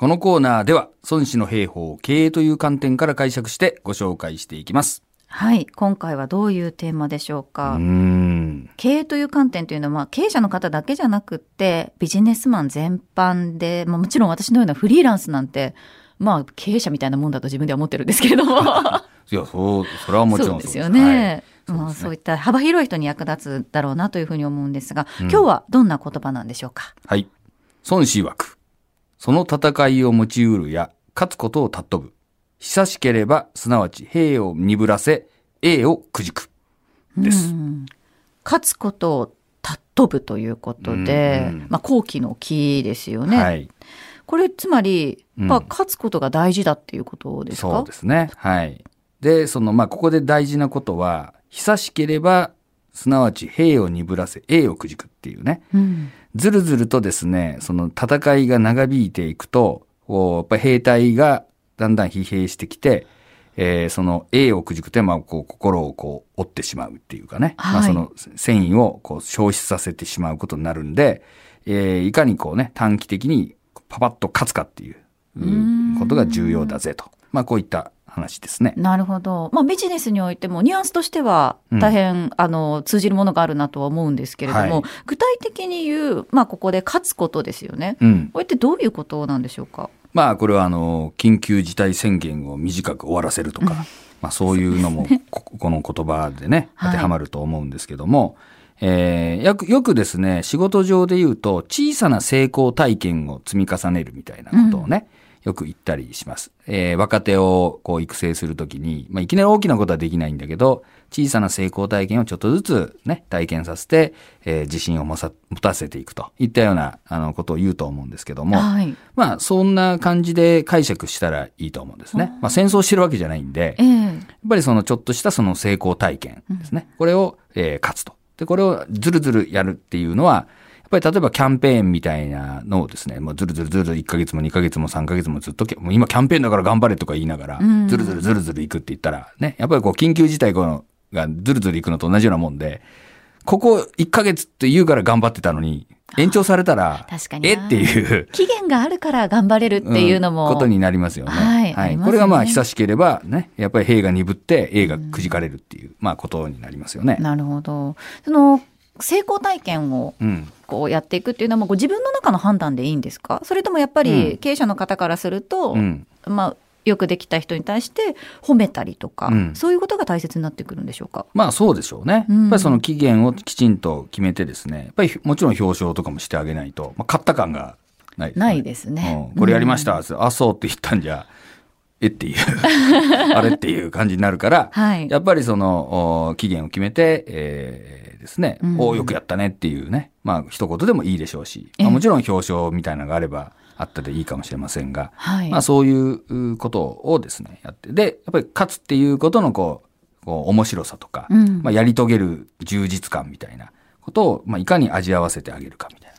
このコーナーでは、孫子の兵法を経営という観点から解釈してご紹介していきます。はい。今回はどういうテーマでしょううか。ーん。経営という観点というのは、まあ、経営者の方だけじゃなくって、ビジネスマン全般で、まあ、もちろん私のようなフリーランスなんて、まあ、経営者みたいなもんだと自分では思ってるんですけれども。いや、そう、それはもちろんそうですよね。はいまあ、そうですねそういった幅広い人に役立つだろうなというふうに思うんですが、うん今日はどんな言葉なんでしょうか？はい。孫子曰く。その戦いを持ちうるや、勝つことを尊ぶ。久しければ、すなわち兵を鈍らせ、栄をくじく。です。うん勝つことを尊ぶということで、うんうんまあ、後期の木ですよね。はい。これ、つまり、うんまあ、勝つことが大事だっていうことですか？そうですね。はい。で、その、まあ、ここで大事なことは、久しければ、すなわち兵を鈍らせ、栄をくじくっていうね。うんずるずるとですね、その戦いが長引いていくと、やっぱり兵隊がだんだん疲弊してきて、えーその栄をくじくて、まあ、こう心をこう折ってしまうっていうかね、まあ、はいその繊維をこう消失させてしまうことになるんで、えーいかにこうね、短期的にパパッと勝つかっていうんことが重要だぜと。まあ、こういった話ですね。なるほど。まあ、ビジネスにおいても、ニュアンスとしては、大変、あの、通じるものがあるなとは思うんですけれども、はい具体的に言う、まあ、ここで勝つことですよね。うん。これってどういうことなんでしょうか？まあ、これはあの、緊急事態宣言を短く終わらせるとか、まあそういうのも、ここの言葉でね、はい当てはまると思うんですけども、えーよく、よくですね、仕事上で言うと、小さな成功体験を積み重ねるみたいなことをね、よく言ったりします。えー若手をこう育成するときに、まあいきなり大きなことはできないんだけど、小さな成功体験をちょっとずつね、体験させて、えー自信を持さ持たせていくといったような、あの、ことを言うと思うんですけども、はい。まあ、そんな感じで解釈したらいいと思うんですね。まあ、戦争してるわけじゃないんで、えやっえぱりそのちょっとしたその成功体験ですね。これを、えー勝つと。で、これをずるずるやるっていうのは、ぱり例えばキャンペーンみたいなのをですね、もうずるずるずるずる1ヶ月も2ヶ月も3ヶ月もずっとけ、もう今キャンペーンだから頑張れとか言いながら、んずるずるずるずる行くって言ったら、ね、やっぱりこう緊急事態このがずるずる行くのと同じようなもんで、ここ1ヶ月って言うから頑張ってたのに、延長されたら、確かになえっていう、期限があるから頑張れるっていうのも、んことになりますよね。はいありますよねこれがまあ久しければね、やっぱり兵が鈍って映がくじかれるっていう、まあことになりますよね。なるほど。その、成功体験をうん。こうやっていくっていうのはもうご自分の中の判断でいいんですか？それともやっぱりうん経営者の方からすると、うん。まあ、よくできた人に対して褒めたりとか、うんそういうことが大切になってくるんでしょうか？まあそうでしょうね。うんやっぱりその期限をきちんと決めてですね、やっぱりもちろん表彰とかもしてあげないと、まあ勝った感がないですね。ないですね。うんこれやりました、あ、そうって言ったんじゃ、えっていう、あれっていう感じになるから、はいやっぱりその、お期限を決めて、えーですね、うんおよくやったねっていうね、まあ一言でもいいでしょうし、まあ、ええもちろん表彰みたいなのがあれば、あったでいいかもしれませんが、はい。まあそういうことをですね、やって、で、やっぱり勝つっていうことのこう、こう面白さとか、うんまあやり遂げる充実感みたいなことを、まあいかに味合わせてあげるかみたい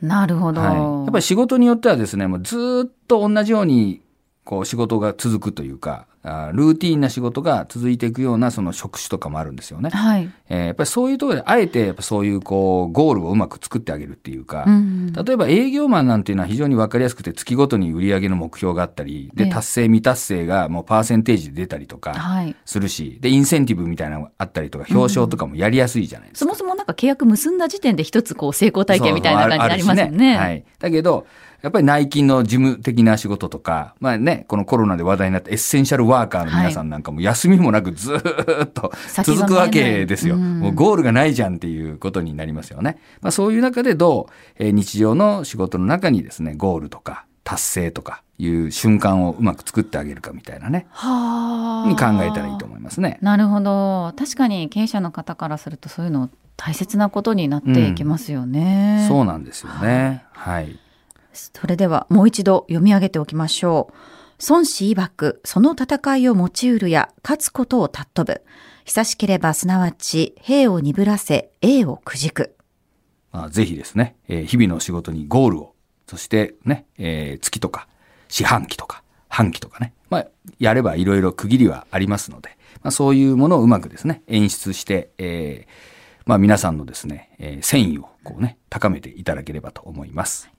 な。なるほど。はい、やっぱり仕事によってはですね、もうずーっと同じようにこう仕事が続くというか、あールーティーンな仕事が続いていくようなその職種とかもあるんですよね。はい。えーやっぱりそういうところであえてやっぱそういうこうゴールをうまく作ってあげるっていうか、うん例えば営業マンなんていうのは非常に分かりやすくて月ごとに売り上げの目標があったり、で、ええ達成未達成がもうパーセンテージで出たりとかはい。するし、で、インセンティブみたいなのがあったりとか、表彰とかもやりやすいじゃないですかそもそもなんか契約結んだ時点で一つこう成功体験みたいな感じになりますよね。しはい。だけど、やっぱり内勤の事務的な仕事とか、まあね、このコロナで話題になったエッセンシャルワーカーの皆さんなんかも休みもなくずーっと続くわけですよ。うんもうゴールがないじゃんっていうことになりますよね。まあそういう中でどう、えー日常の仕事の中にですね、ゴールとか達成とかいう瞬間をうまく作ってあげるかみたいなね、はあ。に考えたらいいと思いますね。なるほど。確かに経営者の方からするとそういうの大切なことになっていきますよね。そうなんですよね。はい。それではもう一度読み上げておきましょう。孫子曰く、その戦いを持ちうるや、勝つことを尊ぶ。久しければすなわち、兵を鈍らせ、栄をくじく。まあ、ぜひですね、えー日々の仕事にゴールを、そしてね、えー月とか、四半期とか、半期とかね、まあ、やればいろいろ区切りはありますので、まあ、そういうものをうまくですね、演出して、えーまあ、皆さんのですね、えー戦意をこうね、高めていただければと思います。